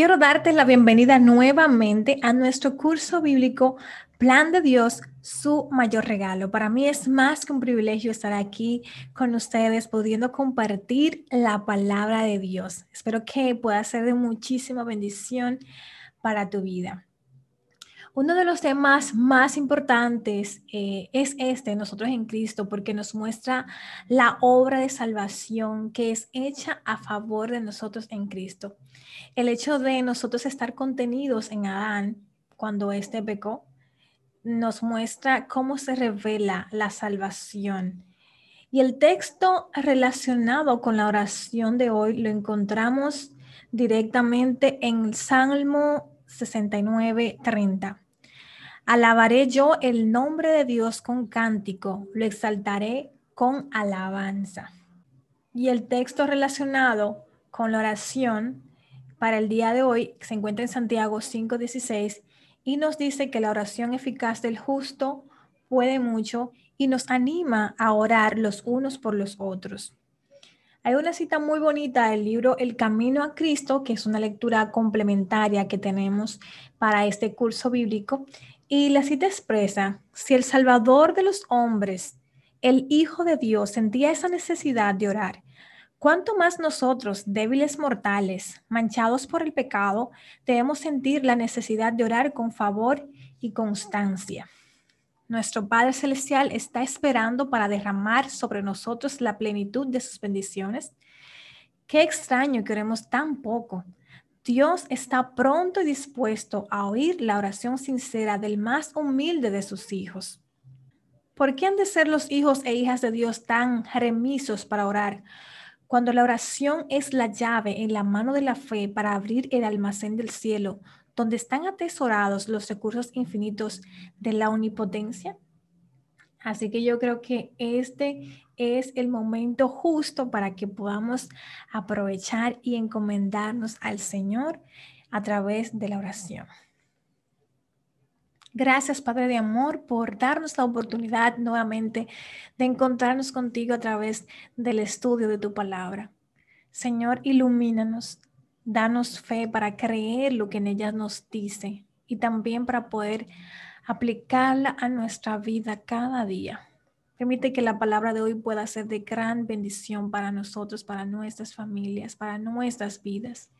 Quiero darte la bienvenida nuevamente a nuestro curso bíblico Plan de Dios, su mayor regalo. Para mí es más que un privilegio estar aquí con ustedes, pudiendo compartir la palabra de Dios. Espero que pueda ser de muchísima bendición para tu vida. Uno de los temas más importantes eh, es este, nosotros en Cristo, porque nos muestra la obra de salvación que es hecha a favor de nosotros en Cristo. El hecho de nosotros estar contenidos en Adán cuando éste pecó, nos muestra cómo se revela la salvación. Y el texto relacionado con la oración de hoy lo encontramos directamente en el Salmo 69, 30. Alabaré yo el nombre de Dios con cántico, lo exaltaré con alabanza. Y el texto relacionado con la oración para el día de hoy se encuentra en Santiago 5:16 y nos dice que la oración eficaz del justo puede mucho y nos anima a orar los unos por los otros. Hay una cita muy bonita del libro El Camino a Cristo, que es una lectura complementaria que tenemos para este curso bíblico. Y la cita expresa, si el Salvador de los hombres, el Hijo de Dios, sentía esa necesidad de orar, ¿cuánto más nosotros, débiles mortales, manchados por el pecado, debemos sentir la necesidad de orar con favor y constancia? Nuestro Padre Celestial está esperando para derramar sobre nosotros la plenitud de sus bendiciones. Qué extraño que oremos tan poco. Dios está pronto y dispuesto a oír la oración sincera del más humilde de sus hijos. ¿Por qué han de ser los hijos e hijas de Dios tan remisos para orar? Cuando la oración es la llave en la mano de la fe para abrir el almacén del cielo, donde están atesorados los recursos infinitos de la omnipotencia. Así que yo creo que este es el momento justo para que podamos aprovechar y encomendarnos al Señor a través de la oración. Gracias, Padre de Amor, por darnos la oportunidad nuevamente de encontrarnos contigo a través del estudio de tu palabra. Señor, ilumínanos, Danos fe para creer lo que en ella nos dice y también para poder aplicarla a nuestra vida cada día. Permite que la palabra de hoy pueda ser de gran bendición para nosotros, para nuestras familias, para nuestras vidas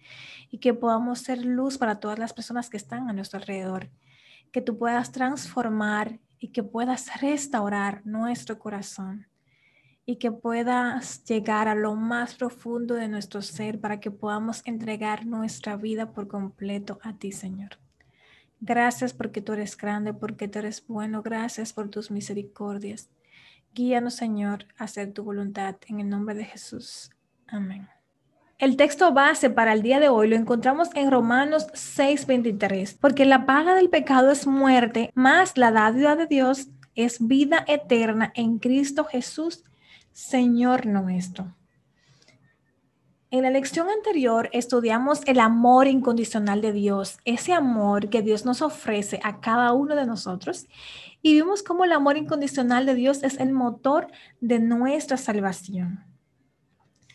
y que podamos ser luz para todas las personas que están a nuestro alrededor. Que tú puedas transformar y que puedas restaurar nuestro corazón y que puedas llegar a lo más profundo de nuestro ser para que podamos entregar nuestra vida por completo a ti, Señor. Gracias porque tú eres grande, porque tú eres bueno. Gracias por tus misericordias. Guíanos, Señor, a hacer tu voluntad. En el nombre de Jesús. Amén. El texto base para el día de hoy lo encontramos en Romanos 6:23, porque la paga del pecado es muerte, más la dádiva de Dios es vida eterna en Cristo Jesús, Señor nuestro. En la lección anterior estudiamos el amor incondicional de Dios, ese amor que Dios nos ofrece a cada uno de nosotros, y vimos cómo el amor incondicional de Dios es el motor de nuestra salvación.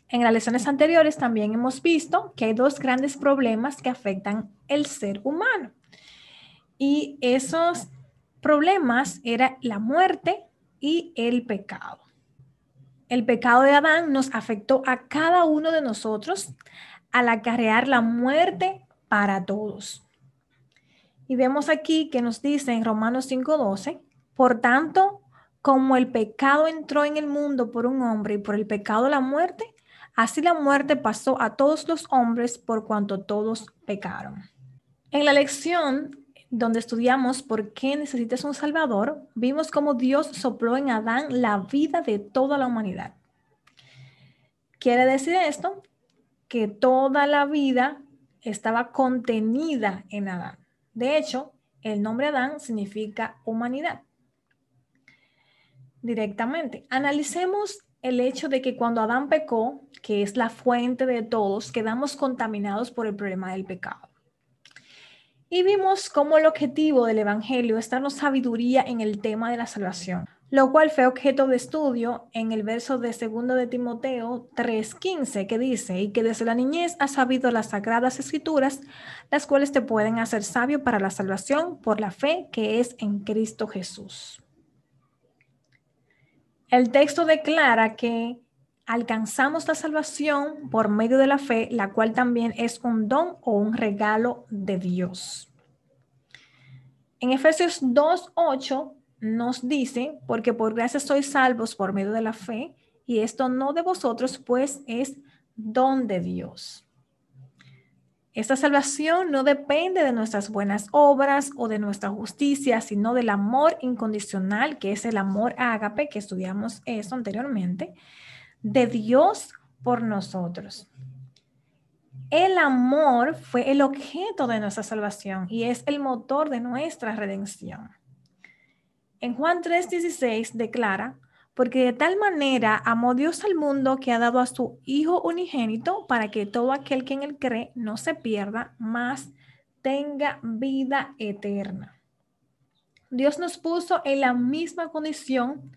En las lecciones anteriores también hemos visto que hay dos grandes problemas que afectan el ser humano. Y esos problemas eran la muerte y el pecado el pecado de Adán nos afectó a cada uno de nosotros al acarrear la muerte para todos. Y vemos aquí que nos dice en Romanos 5:12, por tanto, como el pecado entró en el mundo por un hombre y por el pecado la muerte, así la muerte pasó a todos los hombres por cuanto todos pecaron. En la lección donde estudiamos por qué necesitas un Salvador, vimos cómo Dios sopló en Adán la vida de toda la humanidad. Quiere decir esto que toda la vida estaba contenida en Adán. De hecho, el nombre Adán significa humanidad. Directamente, analicemos el hecho de que cuando Adán pecó, que es la fuente de todos, quedamos contaminados por el problema del pecado. Y vimos cómo el objetivo del Evangelio es darnos sabiduría en el tema de la salvación. lo cual fue objeto de estudio en el verso de segundo de Timoteo 3:15 que dice, y que desde la niñez has sabido las sagradas escrituras, las cuales te pueden hacer sabio para la salvación por la fe que es en Cristo Jesús. El texto declara que alcanzamos la salvación por medio de la fe, la cual también es un don o un regalo de Dios. En Efesios 2:8 nos dice, porque por gracia sois salvos por medio de la fe, y esto no de vosotros, pues es don de Dios. Esta salvación no depende de nuestras buenas obras o de nuestra justicia, sino del amor incondicional, que es el amor ágape, que estudiamos eso anteriormente, de Dios por nosotros. El amor fue el objeto de nuestra salvación y es el motor de nuestra redención. En Juan 3:16 declara, porque de tal manera amó Dios al mundo que ha dado a su Hijo unigénito para que todo aquel que en él cree no se pierda, mas tenga vida eterna. Dios nos puso en la misma condición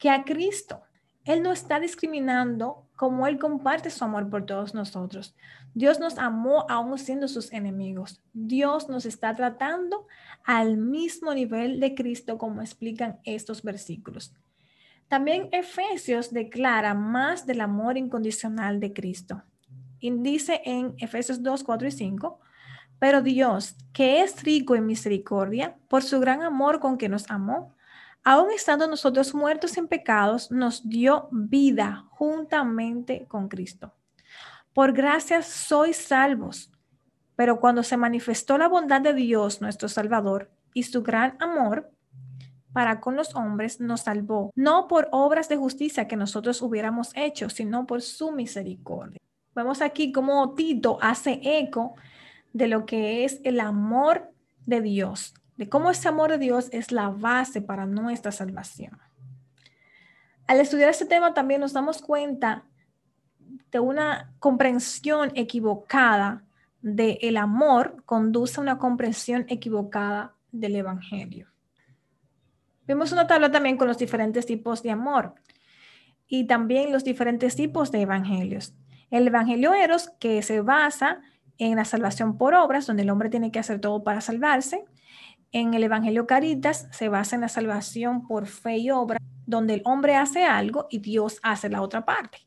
que a Cristo. Él no está discriminando como Él comparte su amor por todos nosotros. Dios nos amó aún siendo sus enemigos. Dios nos está tratando al mismo nivel de Cristo como explican estos versículos. También Efesios declara más del amor incondicional de Cristo. Y dice en Efesios 2, 4 y 5, pero Dios, que es rico en misericordia, por su gran amor con que nos amó, aun estando nosotros muertos en pecados, nos dio vida juntamente con Cristo. Por gracia sois salvos, pero cuando se manifestó la bondad de Dios, nuestro Salvador, y su gran amor para con los hombres, nos salvó, no por obras de justicia que nosotros hubiéramos hecho, sino por su misericordia. Vemos aquí cómo Tito hace eco de lo que es el amor de Dios de cómo ese amor de Dios es la base para nuestra salvación. Al estudiar este tema también nos damos cuenta de una comprensión equivocada del el amor conduce a una comprensión equivocada del Evangelio. Vemos una tabla también con los diferentes tipos de amor y también los diferentes tipos de evangelios. El evangelio eros, que se basa en la salvación por obras, donde el hombre tiene que hacer todo para salvarse en el Evangelio Caritas se basa en la salvación por fe y obra, donde el hombre hace algo y Dios hace la otra parte.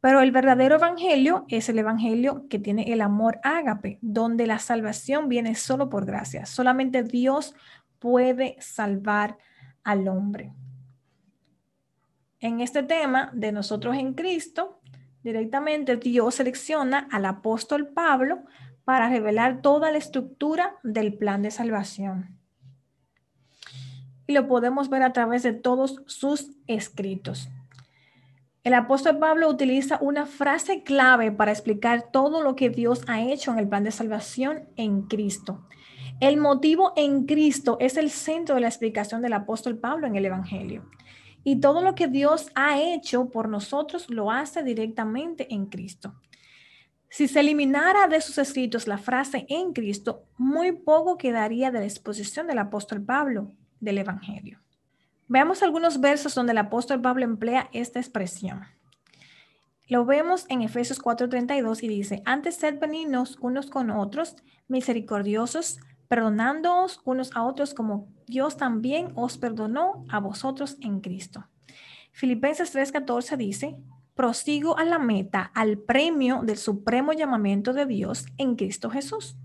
Pero el verdadero evangelio es el evangelio que tiene el amor ágape, donde la salvación viene solo por gracia. Solamente Dios puede salvar al hombre. En este tema de nosotros en Cristo, directamente Dios selecciona al apóstol Pablo para revelar toda la estructura del plan de salvación. Y lo podemos ver a través de todos sus escritos. El apóstol Pablo utiliza una frase clave para explicar todo lo que Dios ha hecho en el plan de salvación en Cristo. El motivo en Cristo es el centro de la explicación del apóstol Pablo en el Evangelio. Y todo lo que Dios ha hecho por nosotros lo hace directamente en Cristo. Si se eliminara de sus escritos la frase en Cristo, muy poco quedaría de la exposición del apóstol Pablo del Evangelio. Veamos algunos versos donde el apóstol Pablo emplea esta expresión. Lo vemos en Efesios 4:32 y dice, antes sed benignos unos con otros, misericordiosos, perdonándoos unos a otros como Dios también os perdonó a vosotros en Cristo. Filipenses 3:14 dice, prosigo a la meta, al premio del supremo llamamiento de Dios en Cristo Jesús.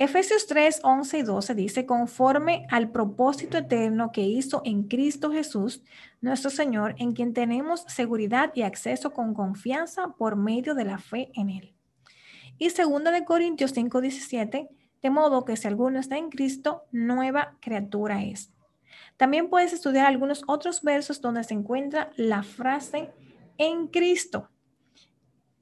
Efesios 3, 11 y 12 dice, conforme al propósito eterno que hizo en Cristo Jesús, nuestro Señor, en quien tenemos seguridad y acceso con confianza por medio de la fe en Él. Y 2 de Corintios 5, 17, de modo que si alguno está en Cristo, nueva criatura es. También puedes estudiar algunos otros versos donde se encuentra la frase en Cristo.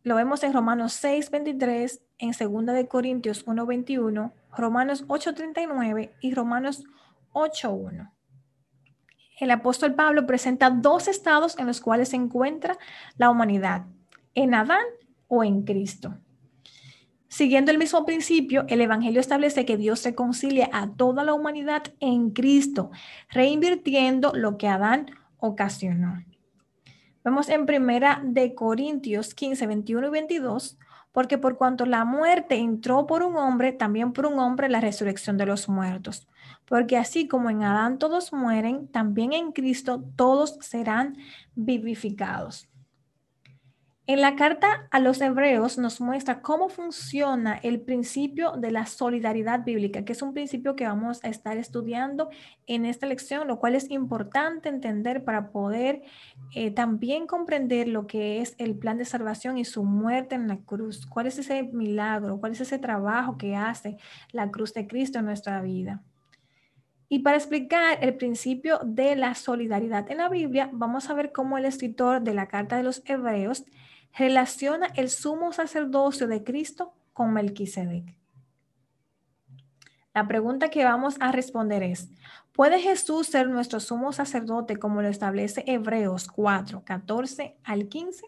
Lo vemos en Romanos 6, 23, en 2 de Corintios 1, 21, Romanos 8, 39 y Romanos 8, 1. El apóstol Pablo presenta dos estados en los cuales se encuentra la humanidad, en Adán o en Cristo. Siguiendo el mismo principio, el Evangelio establece que Dios reconcilia a toda la humanidad en Cristo, reinvirtiendo lo que Adán ocasionó. Vemos en primera de Corintios 15, 21 y 22, porque por cuanto la muerte entró por un hombre, también por un hombre la resurrección de los muertos. Porque así como en Adán todos mueren, también en Cristo todos serán vivificados. En la carta a los hebreos nos muestra cómo funciona el principio de la solidaridad bíblica, que es un principio que vamos a estar estudiando en esta lección, lo cual es importante entender para poder eh, también comprender lo que es el plan de salvación y su muerte en la cruz. ¿Cuál es ese milagro? ¿Cuál es ese trabajo que hace la cruz de Cristo en nuestra vida? Y para explicar el principio de la solidaridad en la Biblia, vamos a ver cómo el escritor de la carta de los hebreos relaciona el sumo sacerdocio de Cristo con Melquisedec. La pregunta que vamos a responder es, ¿puede Jesús ser nuestro sumo sacerdote como lo establece Hebreos 4, 14 al 15?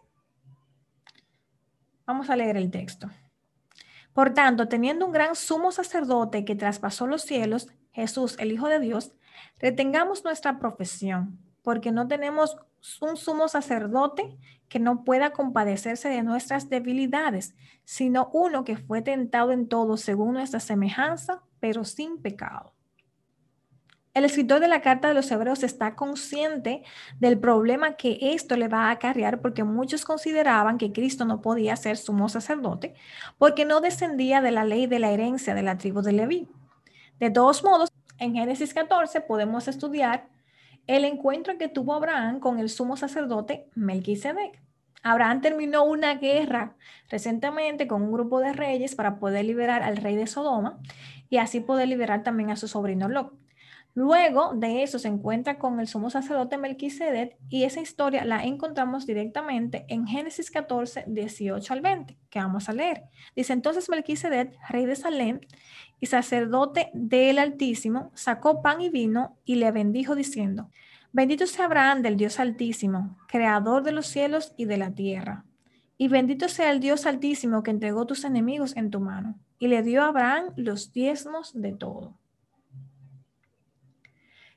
Vamos a leer el texto. Por tanto, teniendo un gran sumo sacerdote que traspasó los cielos, Jesús, el Hijo de Dios, retengamos nuestra profesión, porque no tenemos un sumo sacerdote que no pueda compadecerse de nuestras debilidades, sino uno que fue tentado en todo según nuestra semejanza, pero sin pecado. El escritor de la carta de los hebreos está consciente del problema que esto le va a acarrear porque muchos consideraban que Cristo no podía ser sumo sacerdote porque no descendía de la ley de la herencia de la tribu de Leví. De todos modos, en Génesis 14 podemos estudiar el encuentro que tuvo Abraham con el sumo sacerdote Melquisedec. Abraham terminó una guerra recientemente con un grupo de reyes para poder liberar al rey de Sodoma y así poder liberar también a su sobrino Lot. Luego de eso se encuentra con el sumo sacerdote Melquisedec y esa historia la encontramos directamente en Génesis 14, 18 al 20, que vamos a leer. Dice entonces Melquisedec, rey de Salem y sacerdote del Altísimo, sacó pan y vino y le bendijo diciendo, bendito sea Abraham del Dios Altísimo, creador de los cielos y de la tierra. Y bendito sea el Dios Altísimo que entregó tus enemigos en tu mano. Y le dio a Abraham los diezmos de todo.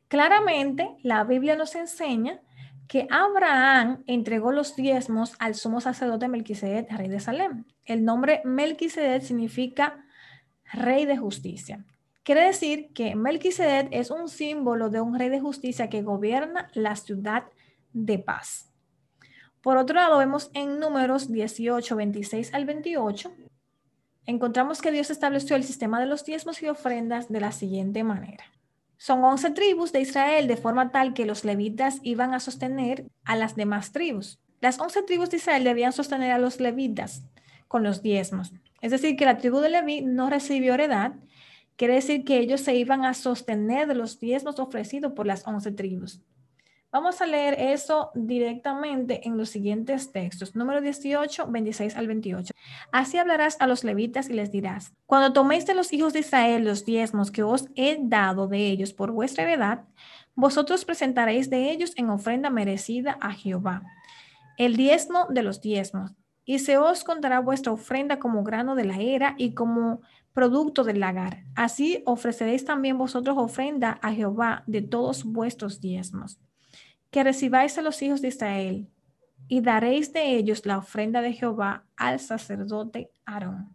Claramente, la Biblia nos enseña que Abraham entregó los diezmos al sumo sacerdote Melquisedec, rey de Salem. El nombre Melquisedec significa rey de justicia. Quiere decir que Melquisedec es un símbolo de un rey de justicia que gobierna la ciudad de paz. Por otro lado, vemos en números 18, 26 al 28, encontramos que Dios estableció el sistema de los diezmos y ofrendas de la siguiente manera. Son once tribus de Israel, de forma tal que los levitas iban a sostener a las demás tribus. Las once tribus de Israel debían sostener a los levitas con los diezmos. Es decir, que la tribu de Leví no recibió heredad. Quiere decir que ellos se iban a sostener los diezmos ofrecidos por las once tribus. Vamos a leer eso directamente en los siguientes textos. Número 18, 26 al 28. Así hablarás a los levitas y les dirás, cuando toméis de los hijos de Israel los diezmos que os he dado de ellos por vuestra heredad, vosotros presentaréis de ellos en ofrenda merecida a Jehová. El diezmo de los diezmos. Y se os contará vuestra ofrenda como grano de la era y como producto del lagar. Así ofreceréis también vosotros ofrenda a Jehová de todos vuestros diezmos que recibáis a los hijos de Israel y daréis de ellos la ofrenda de Jehová al sacerdote Aarón.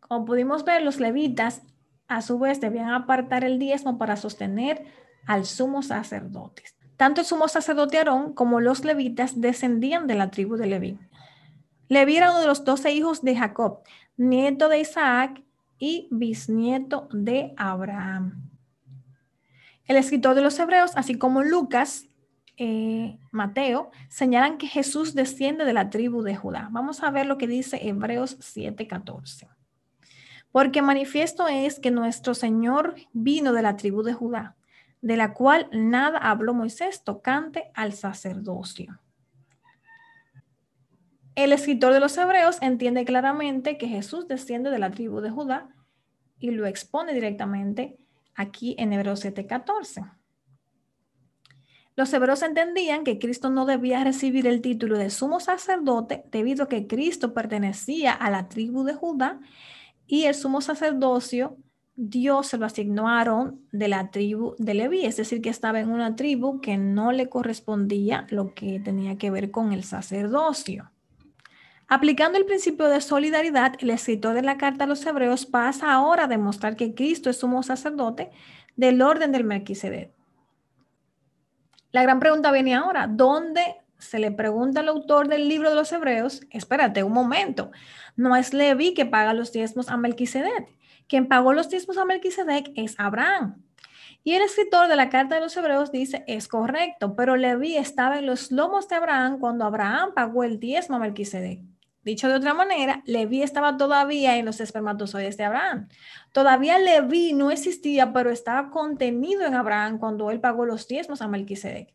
Como pudimos ver, los levitas a su vez debían apartar el diezmo para sostener al sumo sacerdote. Tanto el sumo sacerdote Aarón como los levitas descendían de la tribu de Leví. Leví era uno de los doce hijos de Jacob, nieto de Isaac y bisnieto de Abraham. El escritor de los Hebreos, así como Lucas, eh, Mateo señalan que Jesús desciende de la tribu de Judá. Vamos a ver lo que dice Hebreos 7:14. Porque manifiesto es que nuestro Señor vino de la tribu de Judá, de la cual nada habló Moisés tocante al sacerdocio. El escritor de los Hebreos entiende claramente que Jesús desciende de la tribu de Judá y lo expone directamente aquí en Hebreos 7:14. Los hebreos entendían que Cristo no debía recibir el título de sumo sacerdote debido a que Cristo pertenecía a la tribu de Judá y el sumo sacerdocio Dios se lo asignó a Aarón de la tribu de Leví, es decir, que estaba en una tribu que no le correspondía lo que tenía que ver con el sacerdocio. Aplicando el principio de solidaridad, el escritor de la carta a los hebreos pasa ahora a demostrar que Cristo es sumo sacerdote del orden del Melquisedec. La gran pregunta viene ahora, ¿dónde se le pregunta al autor del libro de los hebreos? Espérate un momento, no es Leví que paga los diezmos a Melquisedec. Quien pagó los diezmos a Melquisedec es Abraham. Y el escritor de la carta de los hebreos dice, es correcto, pero Leví estaba en los lomos de Abraham cuando Abraham pagó el diezmo a Melquisedec. Dicho de otra manera, Leví estaba todavía en los espermatozoides de Abraham. Todavía Leví no existía, pero estaba contenido en Abraham cuando él pagó los diezmos a Melquisedec.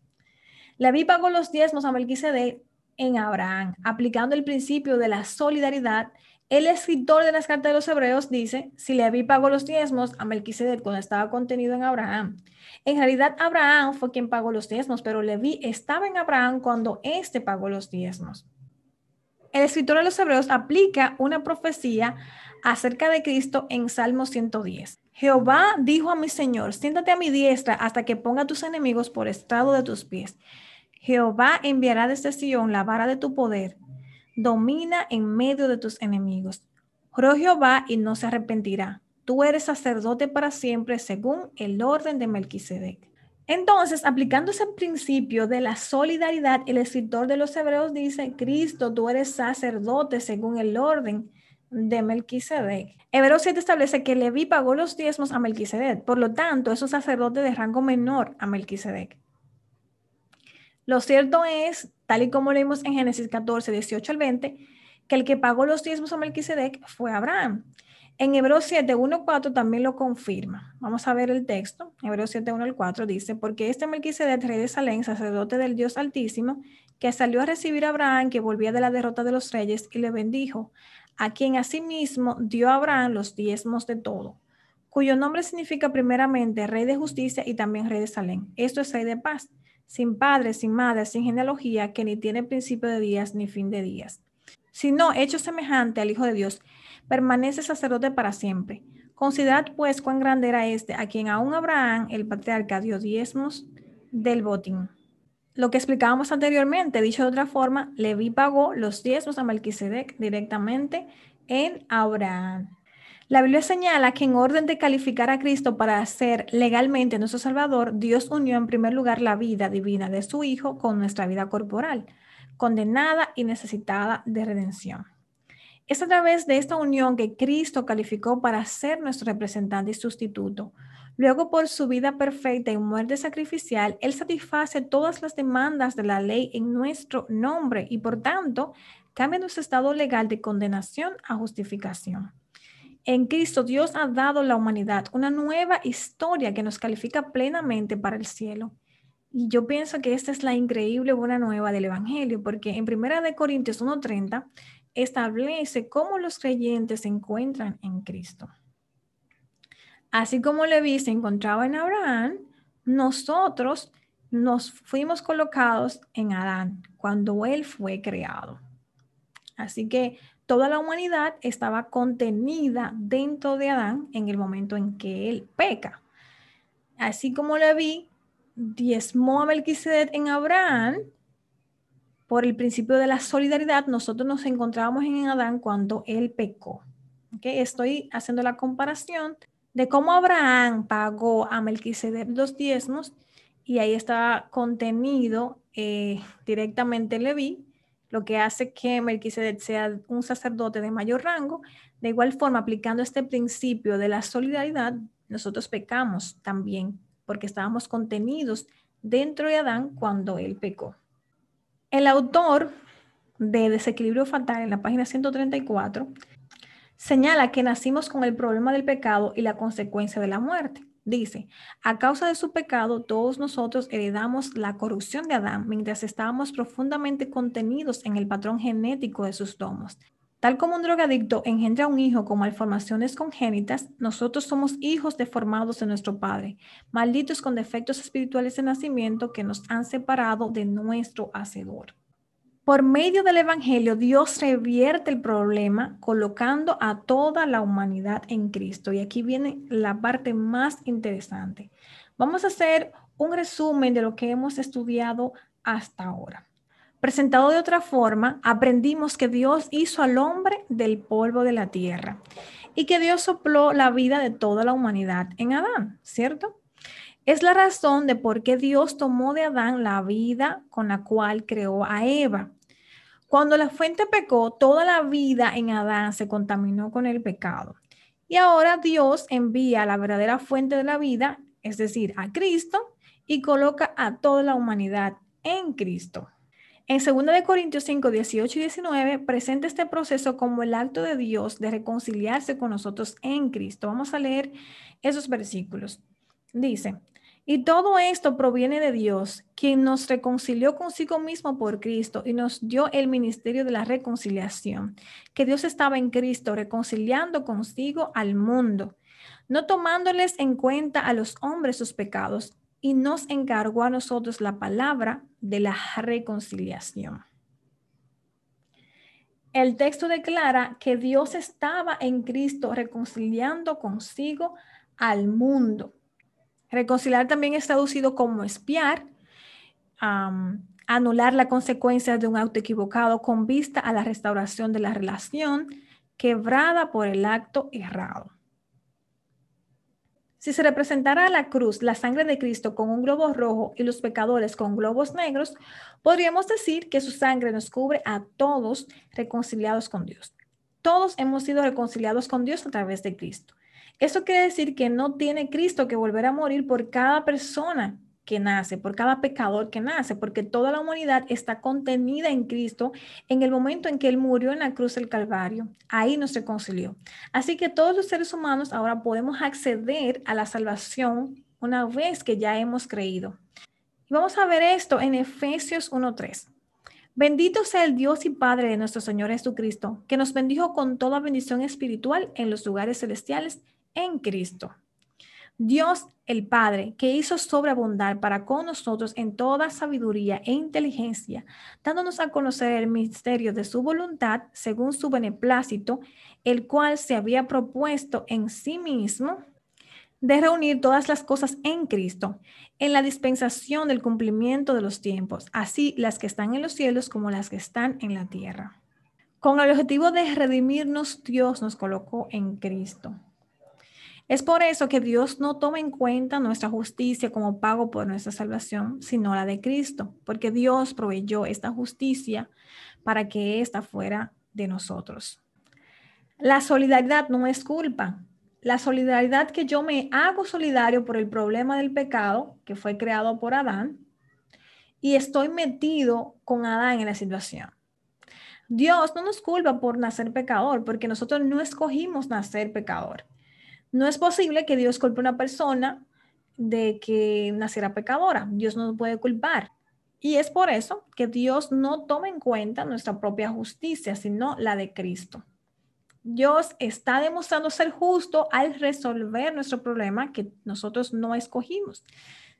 Leví pagó los diezmos a Melquisedec en Abraham, aplicando el principio de la solidaridad. El escritor de las cartas de los hebreos dice, si Leví pagó los diezmos a Melquisedec cuando estaba contenido en Abraham. En realidad, Abraham fue quien pagó los diezmos, pero Leví estaba en Abraham cuando éste pagó los diezmos el escritor de los Hebreos aplica una profecía acerca de Cristo en Salmo 110. Jehová dijo a mi Señor, siéntate a mi diestra hasta que ponga a tus enemigos por estrado de tus pies. Jehová enviará desde Sion la vara de tu poder. Domina en medio de tus enemigos. Juró Jehová y no se arrepentirá. Tú eres sacerdote para siempre según el orden de Melquisedec. Entonces, aplicando ese principio de la solidaridad, el escritor de los Hebreos dice, Cristo, tú eres sacerdote según el orden de Melquisedec. Hebreos 7 establece que Leví pagó los diezmos a Melquisedec, por lo tanto, es un sacerdote de rango menor a Melquisedec. Lo cierto es, tal y como leímos en Génesis 14, 18 al 20, que el que pagó los diezmos a Melquisedec fue Abraham. En Hebreos 7, 1, 4 también lo confirma. Vamos a ver el texto. Hebreos 7, 1 al 4 dice, porque este Melquisedec, rey de Salén, sacerdote del Dios Altísimo, que salió a recibir a Abraham, que volvía de la derrota de los reyes, y le bendijo, a quien asimismo dio a Abraham los diezmos de todo, cuyo nombre significa primeramente rey de justicia y también rey de Salén. Esto es rey de paz, sin padre, sin madre, sin genealogía, que ni tiene principio de días ni fin de días, sino hecho semejante al Hijo de Dios, permanece sacerdote para siempre. Considerad pues cuán grande era este, a quien aún Abraham, el patriarca, dio diezmos del botín. Lo que explicábamos anteriormente, dicho de otra forma, Leví pagó los diezmos a Melquisedec directamente en Abraham. La Biblia señala que en orden de calificar a Cristo para ser legalmente nuestro Salvador, Dios unió en primer lugar la vida divina de su Hijo con nuestra vida corporal, condenada y necesitada de redención. Es a través de esta unión que Cristo calificó para ser nuestro representante y sustituto. Luego, por su vida perfecta y muerte sacrificial, Él satisface todas las demandas de la ley en nuestro nombre y, por tanto, cambia nuestro estado legal de condenación a justificación. En Cristo Dios ha dado a la humanidad una nueva historia que nos califica plenamente para el cielo. Y yo pienso que esta es la increíble buena nueva del Evangelio, porque en 1 Corintios 1.30 establece cómo los creyentes se encuentran en Cristo. Así como Leví se encontraba en Abraham, nosotros nos fuimos colocados en Adán cuando él fue creado. Así que toda la humanidad estaba contenida dentro de Adán en el momento en que él peca. Así como Leví diezmó a Melquisedec en Abraham, por el principio de la solidaridad, nosotros nos encontrábamos en Adán cuando él pecó. ¿Okay? Estoy haciendo la comparación de cómo Abraham pagó a Melquisedec los diezmos y ahí está contenido eh, directamente Leví, lo que hace que Melquisedec sea un sacerdote de mayor rango. De igual forma, aplicando este principio de la solidaridad, nosotros pecamos también porque estábamos contenidos dentro de Adán cuando él pecó. El autor de Desequilibrio Fatal en la página 134 señala que nacimos con el problema del pecado y la consecuencia de la muerte. Dice, a causa de su pecado, todos nosotros heredamos la corrupción de Adán mientras estábamos profundamente contenidos en el patrón genético de sus domos. Tal como un drogadicto engendra un hijo con malformaciones congénitas, nosotros somos hijos deformados de nuestro Padre, malditos con defectos espirituales de nacimiento que nos han separado de nuestro Hacedor. Por medio del Evangelio, Dios revierte el problema colocando a toda la humanidad en Cristo. Y aquí viene la parte más interesante. Vamos a hacer un resumen de lo que hemos estudiado hasta ahora. Presentado de otra forma, aprendimos que Dios hizo al hombre del polvo de la tierra y que Dios sopló la vida de toda la humanidad en Adán, ¿cierto? Es la razón de por qué Dios tomó de Adán la vida con la cual creó a Eva. Cuando la fuente pecó, toda la vida en Adán se contaminó con el pecado. Y ahora Dios envía la verdadera fuente de la vida, es decir, a Cristo, y coloca a toda la humanidad en Cristo. En 2 Corintios 5, 18 y 19 presenta este proceso como el acto de Dios de reconciliarse con nosotros en Cristo. Vamos a leer esos versículos. Dice, y todo esto proviene de Dios, quien nos reconcilió consigo mismo por Cristo y nos dio el ministerio de la reconciliación, que Dios estaba en Cristo reconciliando consigo al mundo, no tomándoles en cuenta a los hombres sus pecados, y nos encargó a nosotros la palabra de la reconciliación. El texto declara que Dios estaba en Cristo reconciliando consigo al mundo Reconciliar también es traducido como espiar, anular la consecuencia de un auto equivocado con vista a la restauración de la relación quebrada por el acto errado. Si se representara la cruz la sangre de Cristo con un globo rojo y los pecadores con globos negros, podríamos decir que su sangre nos cubre a todos reconciliados con Dios. Todos hemos sido reconciliados con Dios a través de Cristo. Eso quiere decir que no tiene Cristo que volver a morir por cada persona que nace, por cada pecador que nace, porque toda la humanidad está contenida en Cristo en el momento en que Él murió en la cruz del Calvario. Ahí nos reconcilió. Así que todos los seres humanos ahora podemos acceder a la salvación una vez que ya hemos creído. Y vamos a ver esto en Efesios 1.3. Bendito sea el Dios y Padre de nuestro Señor Jesucristo, que nos bendijo con toda bendición espiritual en los lugares celestiales en Cristo. Dios el Padre, que hizo sobreabundar para con nosotros en toda sabiduría e inteligencia, dándonos a conocer el misterio de su voluntad según su beneplácito, el cual se había propuesto en sí mismo de reunir todas las cosas en Cristo, en la dispensación del cumplimiento de los tiempos, así las que están en los cielos como las que están en la tierra. Con el objetivo de redimirnos, Dios nos colocó en Cristo. Es por eso que Dios no toma en cuenta nuestra justicia como pago por nuestra salvación, sino la de Cristo, porque Dios proveyó esta justicia para que ésta fuera de nosotros. La solidaridad no es culpa. La solidaridad que yo me hago solidario por el problema del pecado que fue creado por Adán y estoy metido con Adán en la situación. Dios no nos culpa por nacer pecador, porque nosotros no escogimos nacer pecador. No es posible que Dios culpe a una persona de que naciera pecadora. Dios no puede culpar. Y es por eso que Dios no toma en cuenta nuestra propia justicia, sino la de Cristo. Dios está demostrando ser justo al resolver nuestro problema que nosotros no escogimos,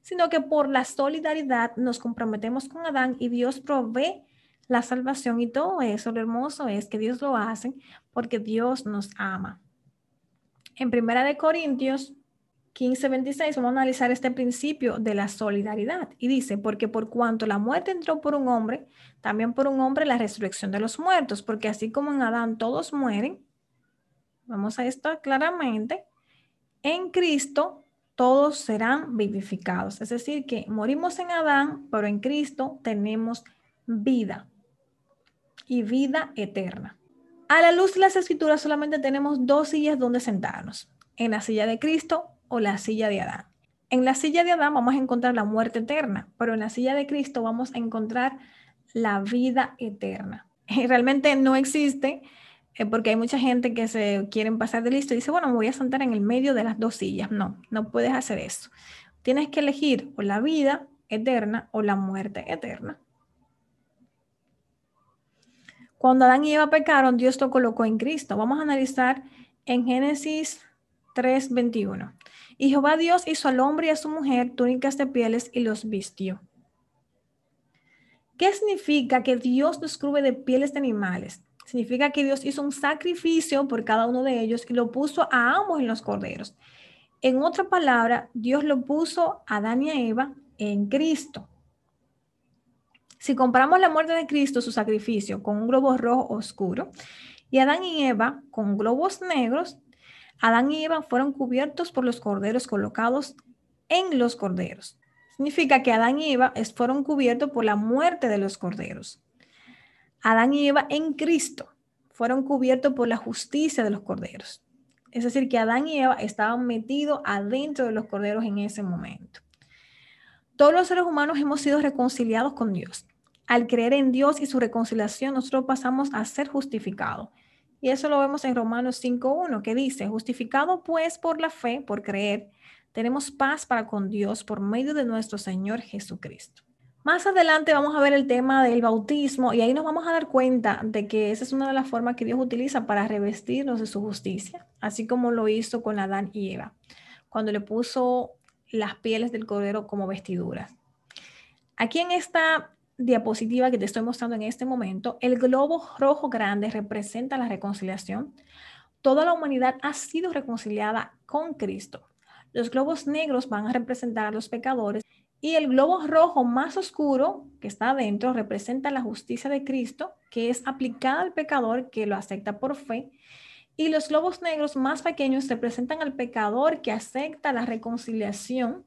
sino que por la solidaridad nos comprometemos con Adán y Dios provee la salvación y todo eso. Lo hermoso es que Dios lo hace porque Dios nos ama. En Primera de Corintios 15, 26 vamos a analizar este principio de la solidaridad y dice, porque por cuanto la muerte entró por un hombre, también por un hombre la resurrección de los muertos, porque así como en Adán todos mueren, vamos a esto claramente, en Cristo todos serán vivificados. Es decir, que morimos en Adán, pero en Cristo tenemos vida y vida eterna. A la luz de las escrituras solamente tenemos dos sillas donde sentarnos, en la silla de Cristo o la silla de Adán. En la silla de Adán vamos a encontrar la muerte eterna, pero en la silla de Cristo vamos a encontrar la vida eterna. Y realmente no existe, eh, porque hay mucha gente que se quieren pasar de listo y dice, bueno, me voy a sentar en el medio de las dos sillas. No, no puedes hacer eso. Tienes que elegir o la vida eterna o la muerte eterna. Cuando Adán y Eva pecaron, Dios lo colocó en Cristo. Vamos a analizar en Génesis 3:21. Y Jehová Dios hizo al hombre y a su mujer túnicas de pieles y los vistió. ¿Qué significa que Dios nos cubre de pieles de animales? Significa que Dios hizo un sacrificio por cada uno de ellos y lo puso a ambos en los corderos. En otra palabra, Dios lo puso a Adán y a Eva en Cristo. Si comparamos la muerte de Cristo, su sacrificio, con un globo rojo oscuro, y Adán y Eva con globos negros, Adán y Eva fueron cubiertos por los corderos colocados en los corderos. Significa que Adán y Eva fueron cubiertos por la muerte de los corderos. Adán y Eva en Cristo fueron cubiertos por la justicia de los corderos. Es decir, que Adán y Eva estaban metidos adentro de los corderos en ese momento. Todos los seres humanos hemos sido reconciliados con Dios. Al creer en Dios y su reconciliación, nosotros pasamos a ser justificados. Y eso lo vemos en Romanos 5.1, que dice, justificado pues por la fe, por creer, tenemos paz para con Dios por medio de nuestro Señor Jesucristo. Más adelante vamos a ver el tema del bautismo y ahí nos vamos a dar cuenta de que esa es una de las formas que Dios utiliza para revestirnos de su justicia, así como lo hizo con Adán y Eva, cuando le puso las pieles del cordero como vestiduras. Aquí en esta diapositiva que te estoy mostrando en este momento, el globo rojo grande representa la reconciliación. Toda la humanidad ha sido reconciliada con Cristo. Los globos negros van a representar a los pecadores y el globo rojo más oscuro que está adentro representa la justicia de Cristo que es aplicada al pecador que lo acepta por fe. Y los globos negros más pequeños representan al pecador que acepta la reconciliación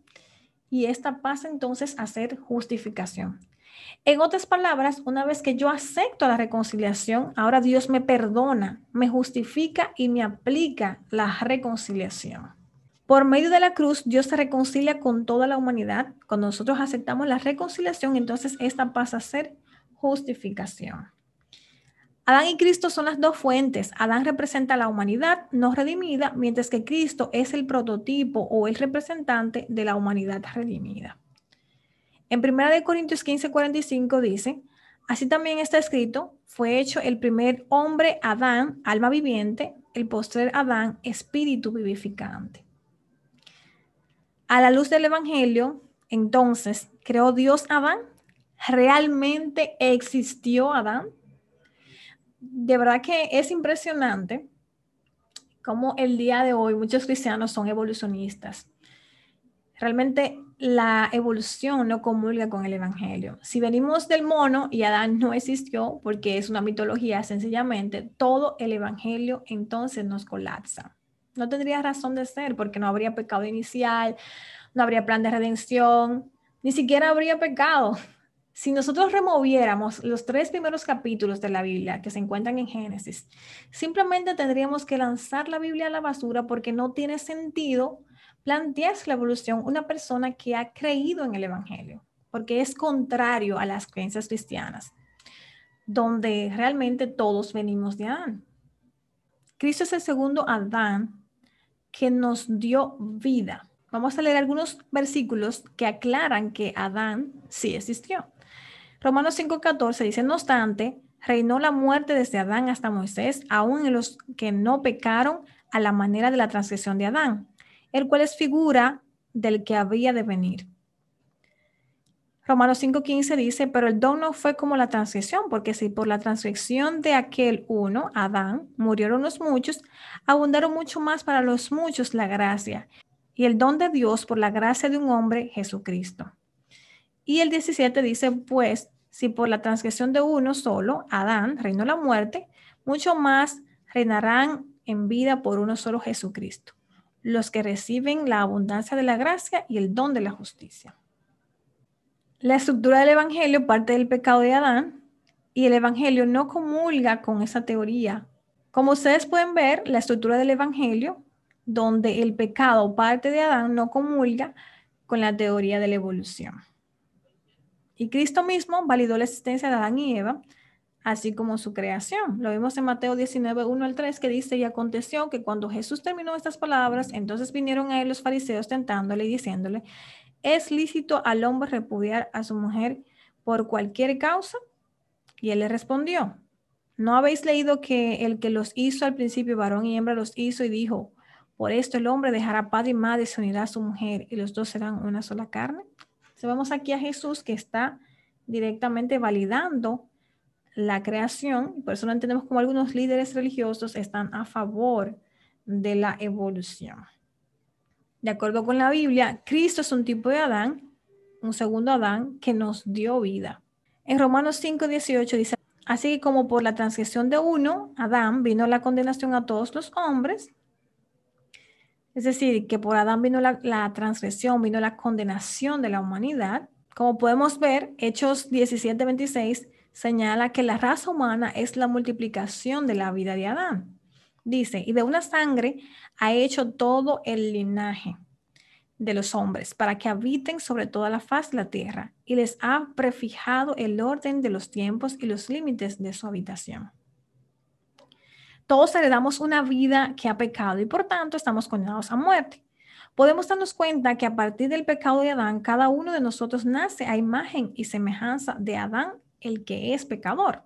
y esta pasa entonces a ser justificación. En otras palabras, una vez que yo acepto la reconciliación, ahora Dios me perdona, me justifica y me aplica la reconciliación. Por medio de la cruz, Dios se reconcilia con toda la humanidad. Cuando nosotros aceptamos la reconciliación, entonces esta pasa a ser justificación. Adán y Cristo son las dos fuentes. Adán representa a la humanidad no redimida, mientras que Cristo es el prototipo o el representante de la humanidad redimida. En 1 Corintios 15, 45 dice, así también está escrito, fue hecho el primer hombre Adán, alma viviente, el postrer Adán, espíritu vivificante. A la luz del Evangelio, entonces, ¿creó Dios Adán? ¿Realmente existió Adán? De verdad que es impresionante cómo el día de hoy muchos cristianos son evolucionistas. Realmente la evolución no comulga con el Evangelio. Si venimos del mono y Adán no existió porque es una mitología sencillamente, todo el Evangelio entonces nos colapsa. No tendría razón de ser porque no habría pecado inicial, no habría plan de redención, ni siquiera habría pecado. Si nosotros removiéramos los tres primeros capítulos de la Biblia que se encuentran en Génesis, simplemente tendríamos que lanzar la Biblia a la basura porque no tiene sentido planteas la evolución una persona que ha creído en el Evangelio, porque es contrario a las creencias cristianas, donde realmente todos venimos de Adán. Cristo es el segundo Adán que nos dio vida. Vamos a leer algunos versículos que aclaran que Adán sí existió. Romanos 5:14 dice, no obstante, reinó la muerte desde Adán hasta Moisés, aún en los que no pecaron a la manera de la transgresión de Adán el cual es figura del que había de venir. Romanos 5:15 dice, pero el don no fue como la transgresión, porque si por la transgresión de aquel uno, Adán, murieron los muchos, abundaron mucho más para los muchos la gracia y el don de Dios por la gracia de un hombre, Jesucristo. Y el 17 dice, pues, si por la transgresión de uno solo, Adán, reinó la muerte, mucho más reinarán en vida por uno solo, Jesucristo los que reciben la abundancia de la gracia y el don de la justicia. La estructura del Evangelio parte del pecado de Adán y el Evangelio no comulga con esa teoría. Como ustedes pueden ver, la estructura del Evangelio, donde el pecado parte de Adán, no comulga con la teoría de la evolución. Y Cristo mismo validó la existencia de Adán y Eva así como su creación. Lo vimos en Mateo 19, 1 al 3, que dice, y aconteció que cuando Jesús terminó estas palabras, entonces vinieron a él los fariseos tentándole y diciéndole, ¿es lícito al hombre repudiar a su mujer por cualquier causa? Y él le respondió, ¿no habéis leído que el que los hizo al principio, varón y hembra, los hizo y dijo, por esto el hombre dejará padre y madre se unirá a su mujer y los dos serán una sola carne? Entonces vemos aquí a Jesús que está directamente validando la creación. Por eso no entendemos como algunos líderes religiosos están a favor de la evolución. De acuerdo con la Biblia, Cristo es un tipo de Adán, un segundo Adán que nos dio vida. En Romanos 5, 18 dice, así que como por la transgresión de uno, Adán, vino la condenación a todos los hombres, es decir, que por Adán vino la, la transgresión, vino la condenación de la humanidad. Como podemos ver, Hechos 17, 26 señala que la raza humana es la multiplicación de la vida de Adán. Dice, y de una sangre ha hecho todo el linaje de los hombres para que habiten sobre toda la faz de la tierra y les ha prefijado el orden de los tiempos y los límites de su habitación. Todos heredamos una vida que ha pecado y por tanto estamos condenados a muerte. Podemos darnos cuenta que a partir del pecado de Adán, cada uno de nosotros nace a imagen y semejanza de Adán, el que es pecador.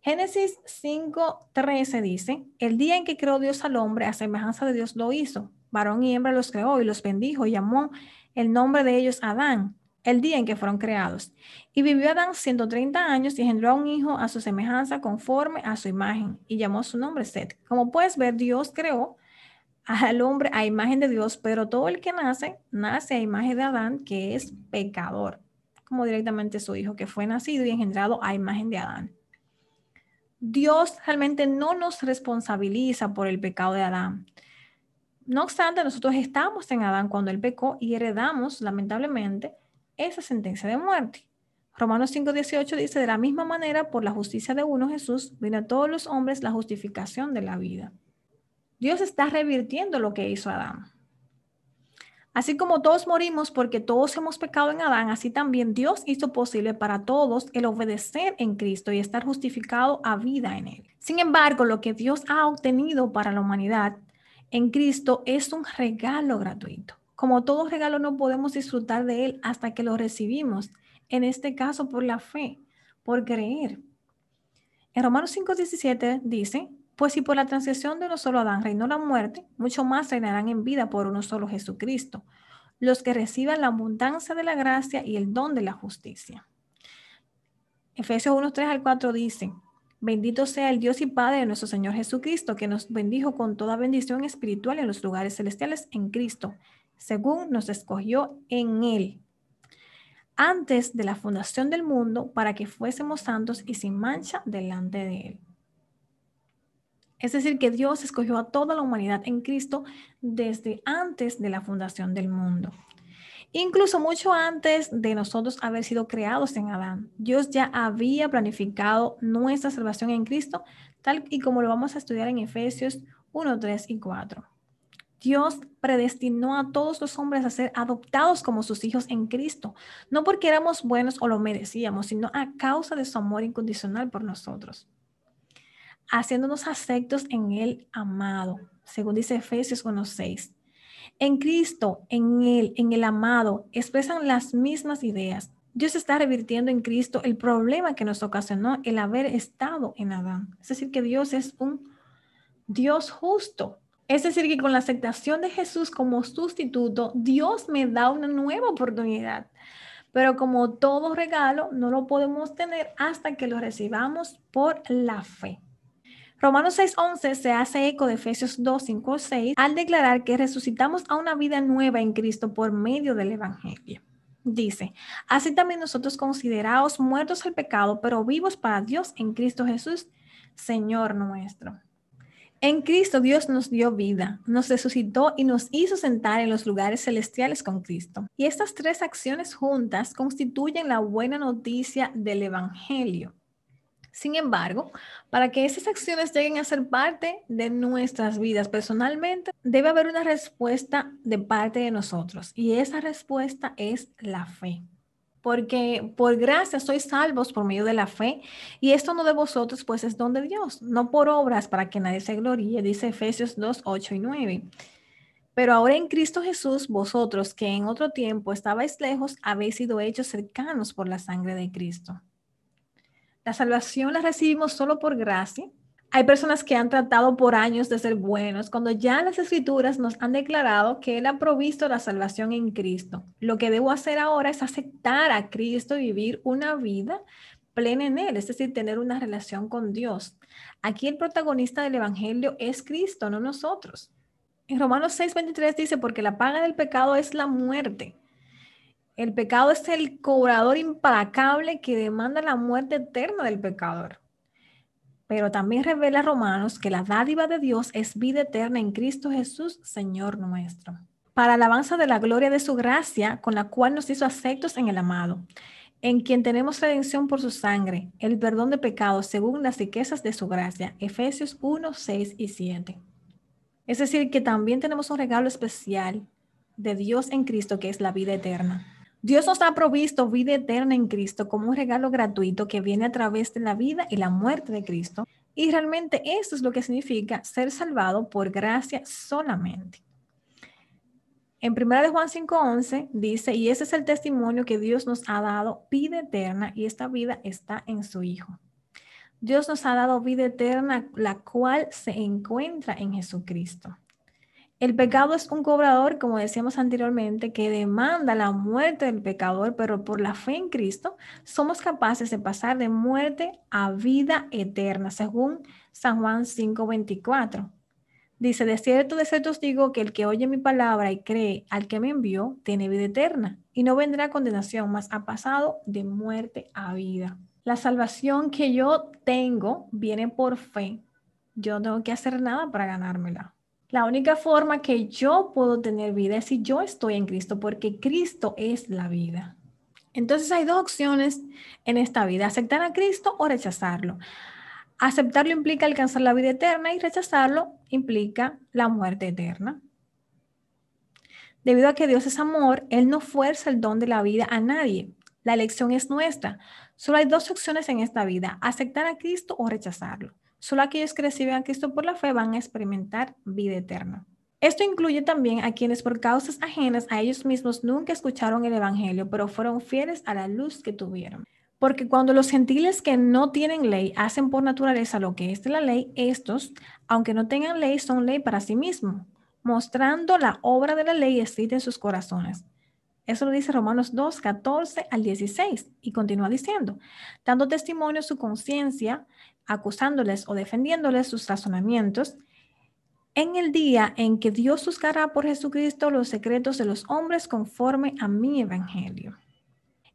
Génesis 5:13 dice, el día en que creó Dios al hombre, a semejanza de Dios lo hizo, varón y hembra los creó y los bendijo y llamó el nombre de ellos Adán, el día en que fueron creados. Y vivió Adán 130 años y engendró a un hijo a su semejanza conforme a su imagen y llamó su nombre Set. Como puedes ver, Dios creó al hombre a imagen de Dios, pero todo el que nace, nace a imagen de Adán, que es pecador, como directamente su hijo, que fue nacido y engendrado a imagen de Adán. Dios realmente no nos responsabiliza por el pecado de Adán. No obstante, nosotros estamos en Adán cuando él pecó y heredamos, lamentablemente, esa sentencia de muerte. Romanos 5:18 dice, de la misma manera, por la justicia de uno, Jesús, vino a todos los hombres la justificación de la vida. Dios está revirtiendo lo que hizo Adán. Así como todos morimos porque todos hemos pecado en Adán, así también Dios hizo posible para todos el obedecer en Cristo y estar justificado a vida en Él. Sin embargo, lo que Dios ha obtenido para la humanidad en Cristo es un regalo gratuito. Como todo regalo no podemos disfrutar de Él hasta que lo recibimos, en este caso por la fe, por creer. En Romanos 5:17 dice, pues si por la transgresión de uno solo Adán reinó la muerte, mucho más reinarán en vida por uno solo Jesucristo, los que reciban la abundancia de la gracia y el don de la justicia. Efesios 1, 3 al 4 dice, bendito sea el Dios y Padre de nuestro Señor Jesucristo, que nos bendijo con toda bendición espiritual en los lugares celestiales en Cristo, según nos escogió en Él antes de la fundación del mundo para que fuésemos santos y sin mancha delante de Él. Es decir, que Dios escogió a toda la humanidad en Cristo desde antes de la fundación del mundo. Incluso mucho antes de nosotros haber sido creados en Adán, Dios ya había planificado nuestra salvación en Cristo, tal y como lo vamos a estudiar en Efesios 1, 3 y 4. Dios predestinó a todos los hombres a ser adoptados como sus hijos en Cristo, no porque éramos buenos o lo merecíamos, sino a causa de su amor incondicional por nosotros haciéndonos aceptos en el amado, según dice Efesios 1.6. En Cristo, en Él, en el amado, expresan las mismas ideas. Dios está revirtiendo en Cristo el problema que nos ocasionó el haber estado en Adán. Es decir, que Dios es un Dios justo. Es decir, que con la aceptación de Jesús como sustituto, Dios me da una nueva oportunidad. Pero como todo regalo, no lo podemos tener hasta que lo recibamos por la fe. Romanos 6:11 se hace eco de Efesios 2, 5, 6 al declarar que resucitamos a una vida nueva en Cristo por medio del Evangelio. Dice, así también nosotros considerados muertos al pecado, pero vivos para Dios en Cristo Jesús, Señor nuestro. En Cristo Dios nos dio vida, nos resucitó y nos hizo sentar en los lugares celestiales con Cristo. Y estas tres acciones juntas constituyen la buena noticia del Evangelio. Sin embargo, para que esas acciones lleguen a ser parte de nuestras vidas personalmente, debe haber una respuesta de parte de nosotros y esa respuesta es la fe. Porque por gracia sois salvos por medio de la fe y esto no de vosotros, pues es don de Dios, no por obras para que nadie se gloríe, dice Efesios 2, 8 y 9. Pero ahora en Cristo Jesús, vosotros que en otro tiempo estabais lejos, habéis sido hechos cercanos por la sangre de Cristo. La salvación la recibimos solo por gracia, Hay personas que han tratado por años de ser buenos, cuando ya las escrituras nos han declarado que Él ha provisto la salvación en Cristo. Lo que debo hacer ahora es aceptar a Cristo y vivir una vida plena en Él, es decir, tener una relación con Dios. Aquí el protagonista del Evangelio es Cristo, no nosotros. En Romanos 6:23 dice, porque la paga del pecado es la muerte. El pecado es el cobrador implacable que demanda la muerte eterna del pecador pero también revela Romanos que la dádiva de Dios es vida eterna en Cristo Jesús, Señor nuestro. Para alabanza de la gloria de su gracia, con la cual nos hizo aceptos en el amado, en quien tenemos redención por su sangre, el perdón de pecados según las riquezas de su gracia. Efesios 1, 6 y 7. Es decir, que también tenemos un regalo especial de Dios en Cristo, que es la vida eterna. Dios nos ha provisto vida eterna en Cristo como un regalo gratuito que viene a través de la vida y la muerte de Cristo. Y realmente eso es lo que significa ser salvado por gracia solamente. En 1 de Juan 5:11 dice, y ese es el testimonio que Dios nos ha dado, vida eterna, y esta vida está en su Hijo. Dios nos ha dado vida eterna, la cual se encuentra en Jesucristo. El pecado es un cobrador, como decíamos anteriormente, que demanda la muerte del pecador, pero por la fe en Cristo somos capaces de pasar de muerte a vida eterna, según San Juan 5:24. Dice, de cierto, de cierto os digo que el que oye mi palabra y cree al que me envió, tiene vida eterna y no vendrá condenación, mas ha pasado de muerte a vida. La salvación que yo tengo viene por fe. Yo no tengo que hacer nada para ganármela. La única forma que yo puedo tener vida es si yo estoy en Cristo, porque Cristo es la vida. Entonces hay dos opciones en esta vida, aceptar a Cristo o rechazarlo. Aceptarlo implica alcanzar la vida eterna y rechazarlo implica la muerte eterna. Debido a que Dios es amor, Él no fuerza el don de la vida a nadie. La elección es nuestra. Solo hay dos opciones en esta vida, aceptar a Cristo o rechazarlo. Solo aquellos que reciben a Cristo por la fe van a experimentar vida eterna. Esto incluye también a quienes por causas ajenas a ellos mismos nunca escucharon el Evangelio, pero fueron fieles a la luz que tuvieron. Porque cuando los gentiles que no tienen ley hacen por naturaleza lo que es de la ley, estos, aunque no tengan ley, son ley para sí mismos, mostrando la obra de la ley escrita en sus corazones. Eso lo dice Romanos 2, 14 al 16 y continúa diciendo, dando testimonio su conciencia acusándoles o defendiéndoles sus razonamientos, en el día en que Dios juzgará por Jesucristo los secretos de los hombres conforme a mi evangelio.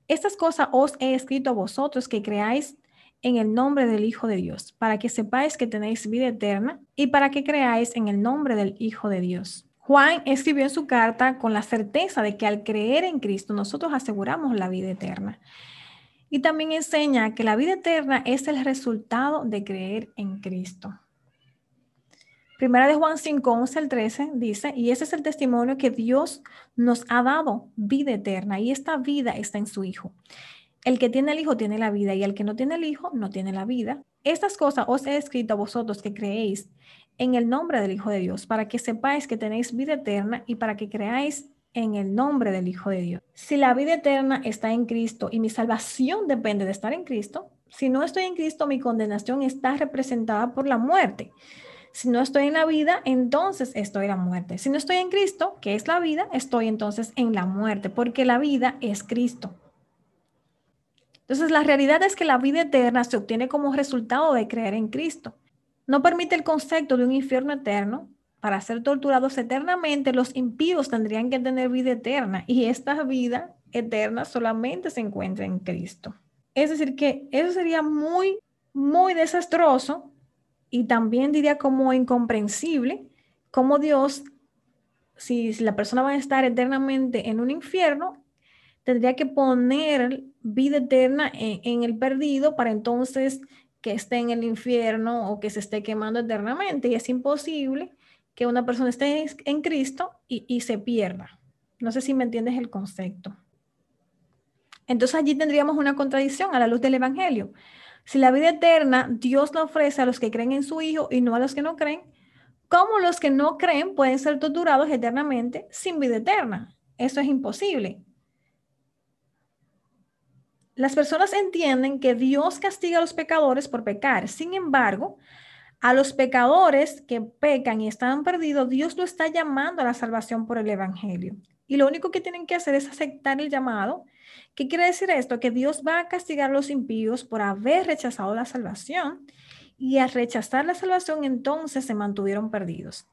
Estas cosas os he escrito a vosotros que creáis en el nombre del Hijo de Dios, para que sepáis que tenéis vida eterna y para que creáis en el nombre del Hijo de Dios. Juan escribió en su carta con la certeza de que al creer en Cristo nosotros aseguramos la vida eterna. Y también enseña que la vida eterna es el resultado de creer en Cristo. Primera de Juan 5, 11 al 13 dice, y ese es el testimonio que Dios nos ha dado, vida eterna, y esta vida está en su Hijo. El que tiene el Hijo tiene la vida, y el que no tiene el Hijo no tiene la vida. Estas cosas os he escrito a vosotros que creéis en el nombre del Hijo de Dios, para que sepáis que tenéis vida eterna y para que creáis en el nombre del Hijo de Dios. Si la vida eterna está en Cristo y mi salvación depende de estar en Cristo, si no estoy en Cristo, mi condenación está representada por la muerte. Si no estoy en la vida, entonces estoy en la muerte. Si no estoy en Cristo, que es la vida, estoy entonces en la muerte, porque la vida es Cristo. Entonces, la realidad es que la vida eterna se obtiene como resultado de creer en Cristo. No permite el concepto de un infierno eterno, para ser torturados eternamente, los impíos tendrían que tener vida eterna y esta vida eterna solamente se encuentra en Cristo. Es decir, que eso sería muy, muy desastroso y también diría como incomprensible cómo Dios, si, la persona va a estar eternamente en un infierno, tendría que poner vida eterna en, en el perdido para entonces que esté en el infierno o que se esté quemando eternamente. Y es imposible que una persona esté en Cristo y, se pierda. No sé si me entiendes el concepto. Entonces allí tendríamos una contradicción a la luz del Evangelio. Si la vida eterna Dios la ofrece a los que creen en su Hijo y no a los que no creen, ¿cómo los que no creen pueden ser torturados eternamente sin vida eterna? Eso es imposible. Las personas entienden que Dios castiga a los pecadores por pecar. Sin embargo, A los pecadores que pecan y están perdidos, Dios lo está llamando a la salvación por el Evangelio. Y lo único que tienen que hacer es aceptar el llamado. ¿Qué quiere decir esto? Que Dios va a castigar a los impíos por haber rechazado la salvación y al rechazar la salvación entonces se mantuvieron perdidos.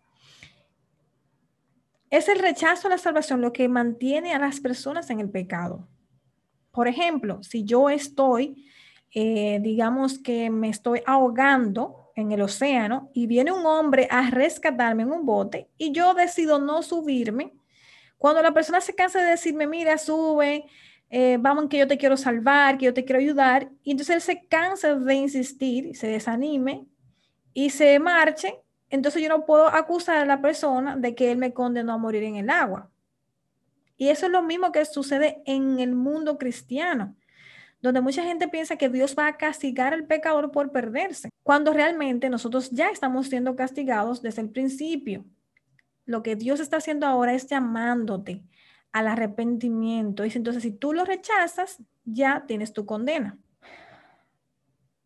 Es el rechazo a la salvación lo que mantiene a las personas en el pecado. Por ejemplo, si yo estoy, eh, digamos que me estoy ahogando en el océano y viene un hombre a rescatarme en un bote y yo decido no subirme, cuando la persona se cansa de decirme, mira, sube, eh, vamos que yo te quiero salvar, que yo te quiero ayudar, y entonces él se cansa de insistir, se desanime y se marche, entonces yo no puedo acusar a la persona de que él me condenó a morir en el agua. Y eso es lo mismo que sucede en el mundo cristiano, donde mucha gente piensa que Dios va a castigar al pecador por perderse, cuando realmente nosotros ya estamos siendo castigados desde el principio. Lo que Dios está haciendo ahora es llamándote al arrepentimiento. Y entonces, si tú lo rechazas, ya tienes tu condena.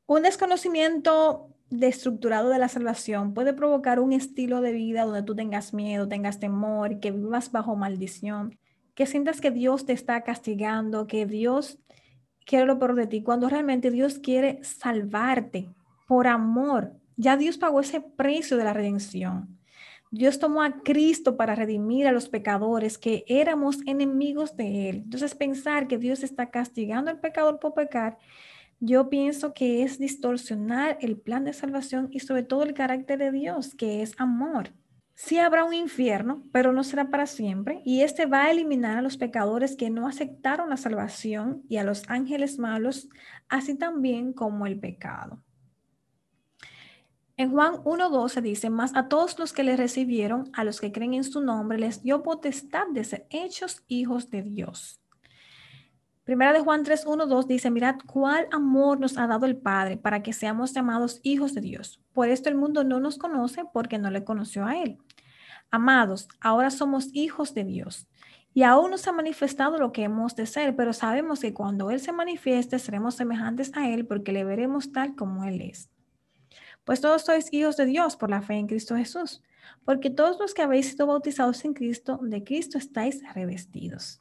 Un desconocimiento destructurado de la salvación puede provocar un estilo de vida donde tú tengas miedo, tengas temor, que vivas bajo maldición, que sientas que Dios te está castigando, que Dios quiere lo peor de ti, cuando realmente Dios quiere salvarte por amor. Ya Dios pagó ese precio de la redención. Dios tomó a Cristo para redimir a los pecadores que éramos enemigos de Él. Entonces pensar que Dios está castigando al pecador por pecar yo pienso que es distorsionar el plan de salvación y sobre todo el carácter de Dios, que es amor. Sí habrá un infierno, pero no será para siempre, y este va a eliminar a los pecadores que no aceptaron la salvación y a los ángeles malos, así también como el pecado. En Juan 1.12 dice, más a todos los que le recibieron, a los que creen en su nombre, les dio potestad de ser hechos hijos de Dios. Primera de Juan 3, 1, 2 dice, mirad cuál amor nos ha dado el Padre para que seamos llamados hijos de Dios. Por esto el mundo no nos conoce porque no le conoció a Él. Amados, ahora somos hijos de Dios. Y aún no se ha manifestado lo que hemos de ser, pero sabemos que cuando Él se manifieste seremos semejantes a Él porque le veremos tal como Él es. Pues todos sois hijos de Dios por la fe en Cristo Jesús, porque todos los que habéis sido bautizados en Cristo, de Cristo estáis revestidos.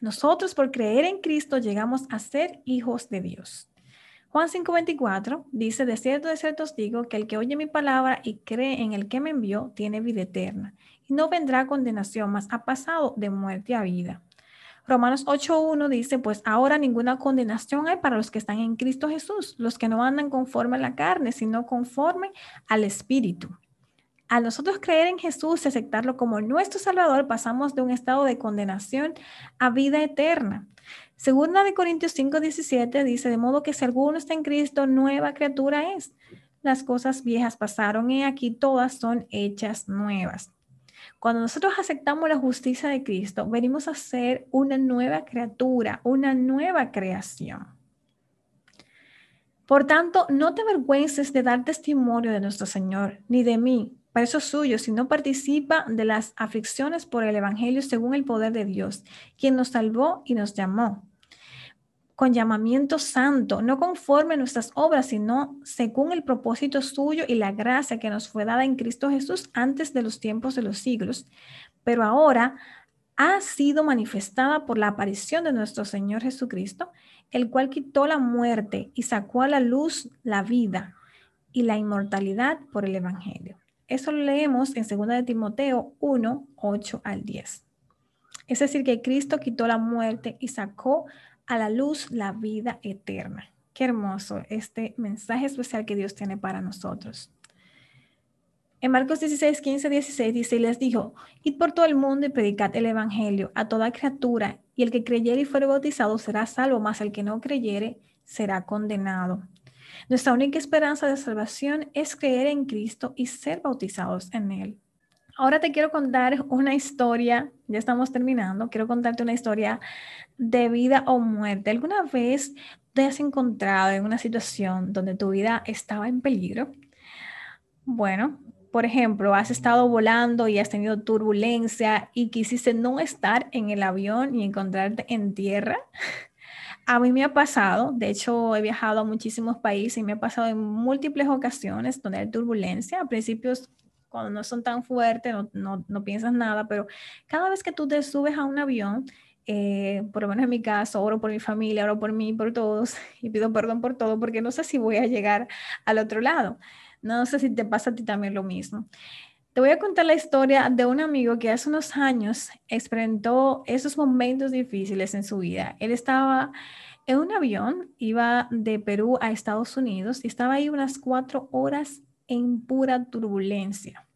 Nosotros por creer en Cristo llegamos a ser hijos de Dios. Juan 5:24 dice, de cierto, de cierto os digo que el que oye mi palabra y cree en el que me envió tiene vida eterna y no vendrá condenación, mas ha pasado de muerte a vida. Romanos 8:1 dice, pues ahora ninguna condenación hay para los que están en Cristo Jesús, los que no andan conforme a la carne, sino conforme al Espíritu. Al nosotros creer en Jesús y aceptarlo como nuestro Salvador, pasamos de un estado de condenación a vida eterna. Segunda de Corintios 5, 17 dice, de modo que si alguno está en Cristo, nueva criatura es. Las cosas viejas pasaron y aquí todas son hechas nuevas. Cuando nosotros aceptamos la justicia de Cristo, venimos a ser una nueva criatura, una nueva creación. Por tanto, no te avergüences de dar testimonio de nuestro Señor, ni de mí, para eso suyo, si no participa de las aflicciones por el Evangelio según el poder de Dios, quien nos salvó y nos llamó con llamamiento santo, no conforme a nuestras obras, sino según el propósito suyo y la gracia que nos fue dada en Cristo Jesús antes de los tiempos de los siglos, pero ahora ha sido manifestada por la aparición de nuestro Señor Jesucristo, el cual quitó la muerte y sacó a la luz la vida y la inmortalidad por el Evangelio. Eso lo leemos en 2 de Timoteo 1, 8 al 10. Es decir, que Cristo quitó la muerte y sacó a la luz la vida eterna. Qué hermoso este mensaje especial que Dios tiene para nosotros. En Marcos 16, 15, 16 dice, y les dijo, id por todo el mundo y predicad el Evangelio a toda criatura, y el que creyere y fuere bautizado será salvo, mas el que no creyere será condenado. Nuestra única esperanza de salvación es creer en Cristo y ser bautizados en Él. Ahora te quiero contar una historia, ya estamos terminando, quiero contarte una historia de vida o muerte. ¿Alguna vez te has encontrado en una situación donde tu vida estaba en peligro? Bueno, por ejemplo, has estado volando y has tenido turbulencia y quisiste no estar en el avión y encontrarte en tierra. A mí me ha pasado, de hecho he viajado a muchísimos países y me ha pasado en múltiples ocasiones donde hay turbulencia. A principios, cuando no son tan fuertes, no, no, piensas nada, pero cada vez que tú te subes a un avión, eh, por lo menos en mi caso, oro por mi familia, oro por mí, por todos y pido perdón por todo porque no sé si voy a llegar al otro lado. No sé si te pasa a ti también lo mismo. Te voy a contar la historia de un amigo que hace unos años experimentó esos momentos difíciles en su vida. Él estaba en un avión, iba de Perú a Estados Unidos y estaba ahí unas cuatro horas en pura turbulencia.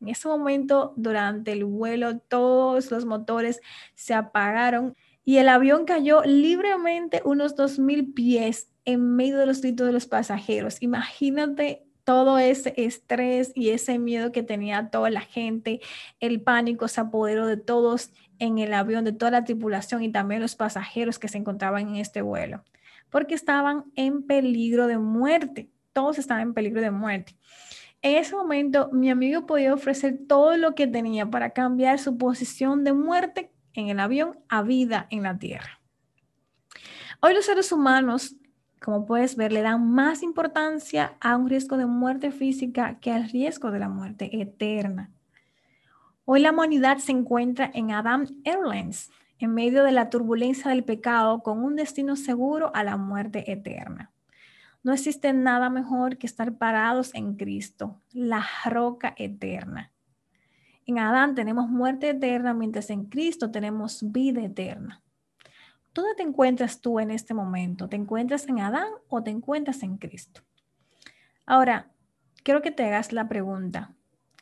En ese momento, durante el vuelo, todos los motores se apagaron y el avión cayó libremente unos 2.000 pies en medio de los gritos de los pasajeros. Imagínate todo ese estrés y ese miedo que tenía toda la gente, el pánico se apoderó de todos en el avión, de toda la tripulación y también los pasajeros que se encontraban en este vuelo, porque estaban en peligro de muerte, todos estaban en peligro de muerte. En ese momento, mi amigo podía ofrecer todo lo que tenía para cambiar su posición de muerte en el avión a vida en la tierra. Hoy los seres humanos como puedes ver, le dan más importancia a un riesgo de muerte física que al riesgo de la muerte eterna. Hoy la humanidad se encuentra en Adam Airlines, en medio de la turbulencia del pecado, con un destino seguro a la muerte eterna. No existe nada mejor que estar parados en Cristo, la roca eterna. En Adán tenemos muerte eterna, mientras en Cristo tenemos vida eterna. ¿Dónde te encuentras tú en este momento? ¿Te encuentras en Adán o te encuentras en Cristo? Ahora, quiero que te hagas la pregunta.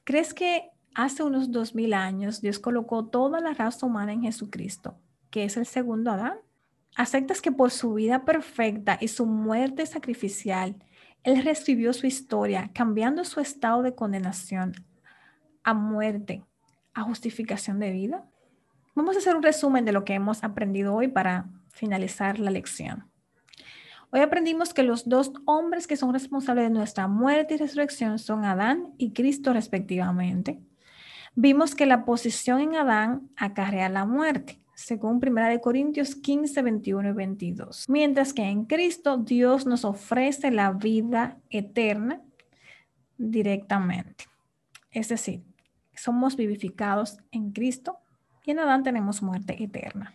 ¿Crees que hace unos dos mil años Dios colocó toda la raza humana en Jesucristo, que es el segundo Adán? ¿Aceptas que por su vida perfecta y su muerte sacrificial, Él reescribió su historia, cambiando su estado de condenación a muerte, a justificación de vida? Vamos a hacer un resumen de lo que hemos aprendido hoy para finalizar la lección. Hoy aprendimos que los dos hombres que son responsables de nuestra muerte y resurrección son Adán y Cristo respectivamente. Vimos que la posición en Adán acarrea la muerte, según 1 Corintios 15, 21 y 22. Mientras que en Cristo Dios nos ofrece la vida eterna directamente. Es decir, somos vivificados en Cristo y en Adán tenemos muerte eterna.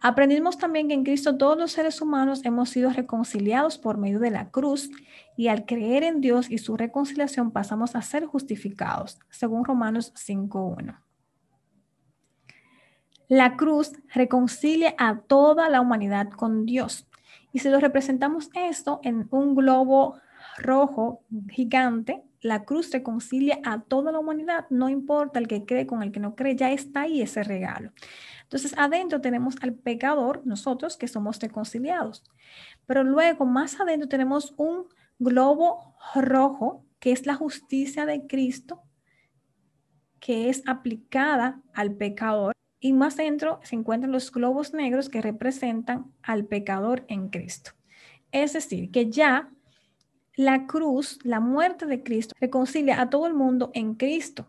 Aprendimos también que en Cristo todos los seres humanos hemos sido reconciliados por medio de la cruz y al creer en Dios y su reconciliación pasamos a ser justificados, según Romanos 5.1. La cruz reconcilia a toda la humanidad con Dios. Y si lo representamos esto en un globo rojo gigante, la cruz reconcilia a toda la humanidad, no importa el que cree con el que no cree, ya está ahí ese regalo. Entonces, adentro tenemos al pecador, nosotros que somos reconciliados. Pero luego, más adentro tenemos un globo rojo, que es la justicia de Cristo, que es aplicada al pecador. Y más adentro se encuentran los globos negros que representan al pecador en Cristo. Es decir, que ya la cruz, la muerte de Cristo, reconcilia a todo el mundo en Cristo.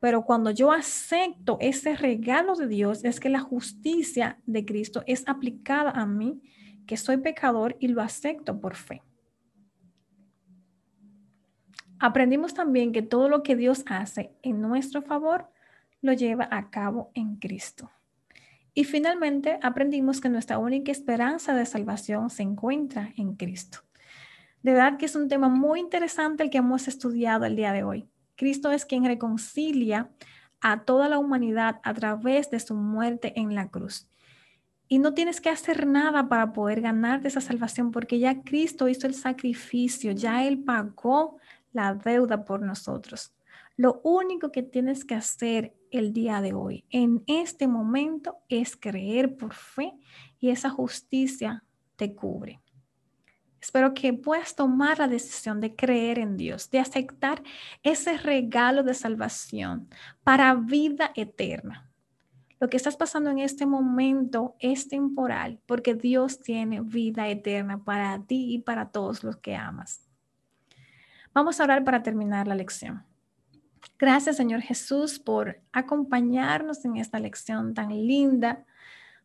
Pero cuando yo acepto ese regalo de Dios, es que la justicia de Cristo es aplicada a mí, que soy pecador y lo acepto por fe. Aprendimos también que todo lo que Dios hace en nuestro favor lo lleva a cabo en Cristo. Y finalmente aprendimos que nuestra única esperanza de salvación se encuentra en Cristo. De verdad que es un tema muy interesante el que hemos estudiado el día de hoy. Cristo es quien reconcilia a toda la humanidad a través de su muerte en la cruz. Y no tienes que hacer nada para poder ganarte esa salvación porque ya Cristo hizo el sacrificio, ya Él pagó la deuda por nosotros. Lo único que tienes que hacer el día de hoy, en este momento, es creer por fe y esa justicia te cubre. Espero que puedas tomar la decisión de creer en Dios, de aceptar ese regalo de salvación para vida eterna. Lo que estás pasando en este momento es temporal porque Dios tiene vida eterna para ti y para todos los que amas. Vamos a orar para terminar la lección. Gracias Señor Jesús por acompañarnos en esta lección tan linda,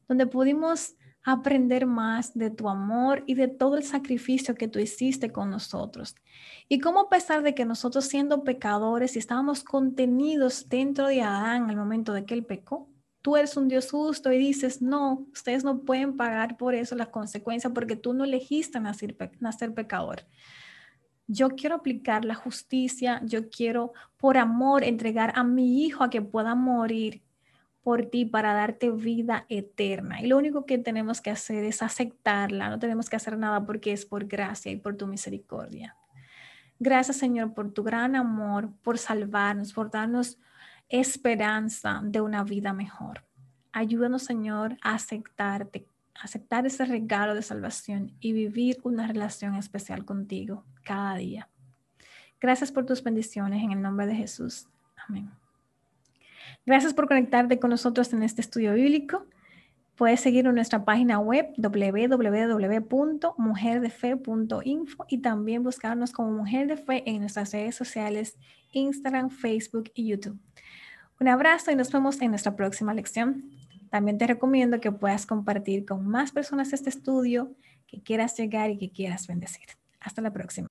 donde pudimos aprender más de tu amor y de todo el sacrificio que tú hiciste con nosotros. Y cómo a pesar de que nosotros siendo pecadores y estábamos contenidos dentro de Adán al momento de que él pecó, tú eres un Dios justo y dices, no, ustedes no pueden pagar por eso las consecuencias porque tú no elegiste nacer, nacer pecador. Yo quiero aplicar la justicia, yo quiero por amor entregar a mi hijo a que pueda morir por ti para darte vida eterna. Y lo único que tenemos que hacer es aceptarla, no tenemos que hacer nada porque es por gracia y por tu misericordia. Gracias Señor por tu gran amor, por salvarnos, por darnos esperanza de una vida mejor. Ayúdanos Señor a aceptarte, aceptar ese regalo de salvación y vivir una relación especial contigo cada día. Gracias por tus bendiciones en el nombre de Jesús. Amén. Gracias por conectarte con nosotros en este estudio bíblico. Puedes seguir en nuestra página web www.mujerdefe.info y también buscarnos como Mujer de Fe en nuestras redes sociales, Instagram, Facebook y YouTube. Un abrazo y nos vemos en nuestra próxima lección. También te recomiendo que puedas compartir con más personas este estudio, que quieras llegar y que quieras bendecir. Hasta la próxima.